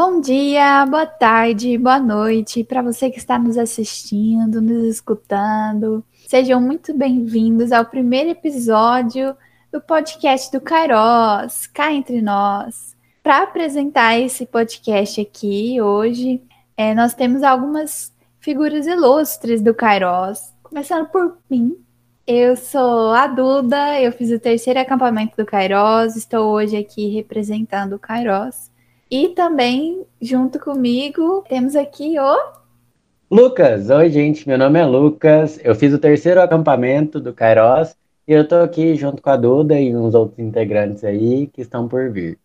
Bom dia, boa tarde, boa noite para você que está nos assistindo, nos escutando. Sejam muito bem-vindos ao primeiro episódio do podcast do Kairos, cá entre nós. Para apresentar esse podcast aqui hoje, é, nós temos algumas figuras ilustres do Kairos. Começando por mim, eu sou a Duda, eu fiz o terceiro acampamento do Kairos, estou hoje aqui representando o Kairos. E também, junto comigo, temos aqui o. Lucas! Oi, gente, meu nome é Lucas. Eu fiz o terceiro acampamento do Kairos e eu tô aqui junto com a Duda e uns outros integrantes aí que estão por vir.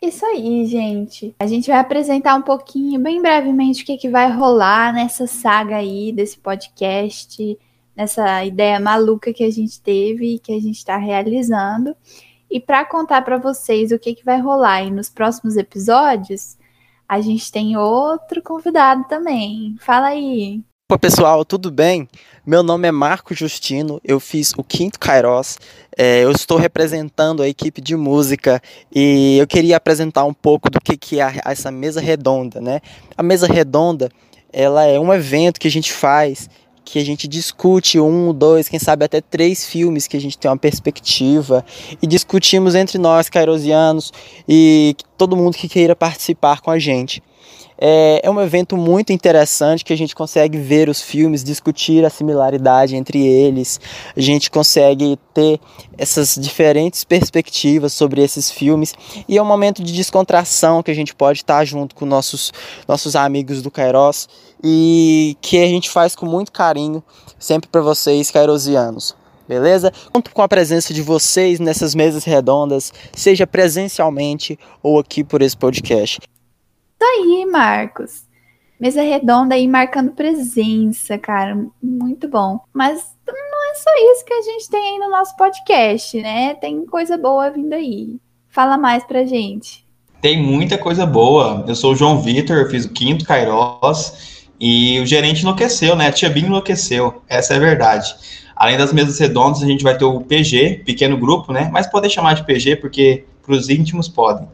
Isso aí, gente. A gente vai apresentar um pouquinho, bem brevemente, o que, que vai rolar nessa saga aí desse podcast, nessa ideia maluca que a gente teve e que a gente está realizando. E para contar para vocês o que, que vai rolar aí nos próximos episódios, a gente tem outro convidado também. Fala aí. Opa, pessoal, tudo bem? Meu nome é Marco Justino, eu fiz o quinto Kairos, é, eu estou representando a equipe de música e eu queria apresentar um pouco do que, que é essa mesa redonda, né? A mesa redonda, ela é um evento que a gente faz que a gente discute um, dois, quem sabe até três filmes que a gente tem uma perspectiva e discutimos entre nós, cairosianos, e todo mundo que queira participar com a gente. É, é um evento muito interessante que a gente consegue ver os filmes, discutir a similaridade entre eles, a gente consegue ter essas diferentes perspectivas sobre esses filmes e é um momento de descontração que a gente pode estar junto com nossos, nossos amigos do Kairos e que a gente faz com muito carinho sempre para vocês, cairosianos beleza? Conto com a presença de vocês nessas mesas redondas, seja presencialmente ou aqui por esse podcast. Tá aí, Marcos. Mesa redonda aí marcando presença, cara. Muito bom. Mas não é só isso que a gente tem aí no nosso podcast, né? Tem coisa boa vindo aí. Fala mais pra gente. Tem muita coisa boa. Eu sou o João Vitor, eu fiz o quinto Kairos e o gerente enlouqueceu, né? A tia Bim enlouqueceu. Essa é a verdade. Além das mesas redondas, a gente vai ter o PG, pequeno grupo, né? Mas pode chamar de PG porque para os íntimos podem.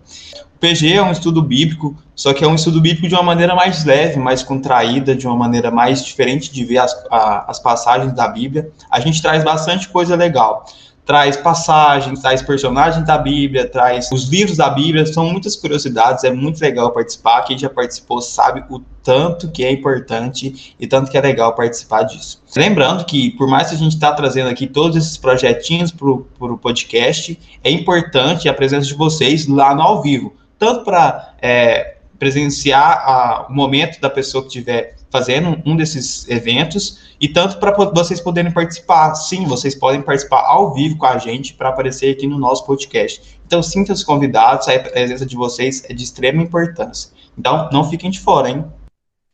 PG é um estudo bíblico, só que é um estudo bíblico de uma maneira mais leve, mais contraída, de uma maneira mais diferente de ver as, a, as passagens da Bíblia. A gente traz bastante coisa legal. Traz passagens, traz personagens da Bíblia, traz os livros da Bíblia, são muitas curiosidades, é muito legal participar. Quem já participou sabe o tanto que é importante e tanto que é legal participar disso. Lembrando que, por mais que a gente está trazendo aqui todos esses projetinhos para o podcast, é importante a presença de vocês lá no ao vivo tanto para é, presenciar a, o momento da pessoa que estiver fazendo um desses eventos e tanto para vocês poderem participar. Sim, vocês podem participar ao vivo com a gente para aparecer aqui no nosso podcast. Então, sintam-se convidados, a presença de vocês é de extrema importância. Então, não fiquem de fora, hein?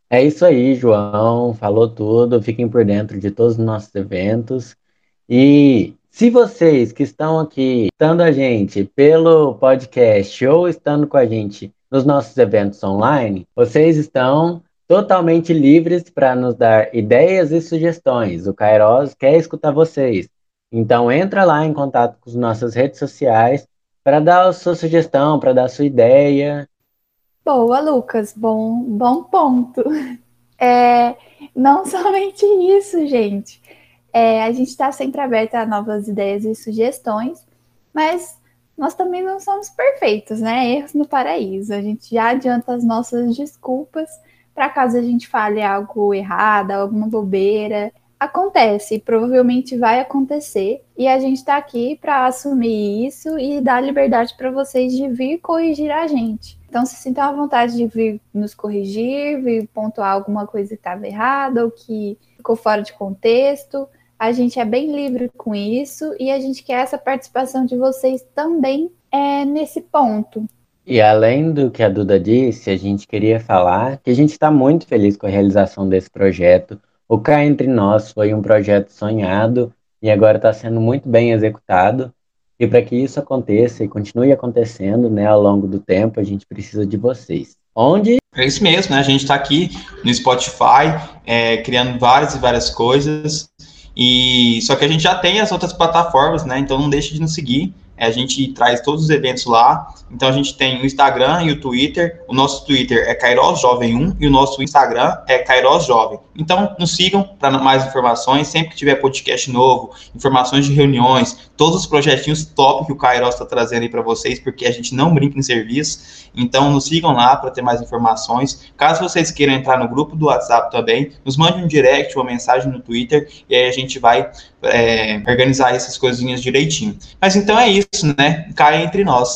É isso aí, João. Falou tudo. Fiquem por dentro de todos os nossos eventos. E se vocês que estão aqui, estando a gente pelo podcast ou estando com a gente nos nossos eventos online, vocês estão totalmente livres para nos dar ideias e sugestões. O Kairos quer escutar vocês. Então entra lá em contato com as nossas redes sociais para dar a sua sugestão, para dar a sua ideia. Boa, Lucas, bom, bom ponto. É, não somente isso, gente. É, a gente está sempre aberta a novas ideias e sugestões, mas nós também não somos perfeitos, né? Erros no paraíso. A gente já adianta as nossas desculpas para caso a gente fale algo errado, alguma bobeira. Acontece, provavelmente vai acontecer, e a gente está aqui para assumir isso e dar liberdade para vocês de vir corrigir a gente. Então, se sintam à vontade de vir nos corrigir, vir pontuar alguma coisa que estava errada ou que ficou fora de contexto. A gente é bem livre com isso e a gente quer essa participação de vocês também é, nesse ponto. E além do que a Duda disse, a gente queria falar que a gente está muito feliz com a realização desse projeto. O Cá Entre Nós foi um projeto sonhado e agora está sendo muito bem executado. E para que isso aconteça e continue acontecendo né, ao longo do tempo, a gente precisa de vocês. Onde? É isso mesmo, né? A gente está aqui no Spotify, é, criando várias e várias coisas. E só que a gente já tem as outras plataformas, né? Então não deixe de nos seguir. A gente traz todos os eventos lá. Então a gente tem o Instagram e o Twitter. O nosso Twitter é Kairos Jovem 1 e o nosso Instagram é Kairos Jovem. Então nos sigam para mais informações. Sempre que tiver podcast novo, informações de reuniões, todos os projetinhos top que o Kairos está trazendo aí para vocês, porque a gente não brinca em serviço. Então nos sigam lá para ter mais informações. Caso vocês queiram entrar no grupo do WhatsApp também, nos mande um direct, uma mensagem no Twitter e aí a gente vai é, organizar essas coisinhas direitinho. Mas então é isso, né? Cai entre nós.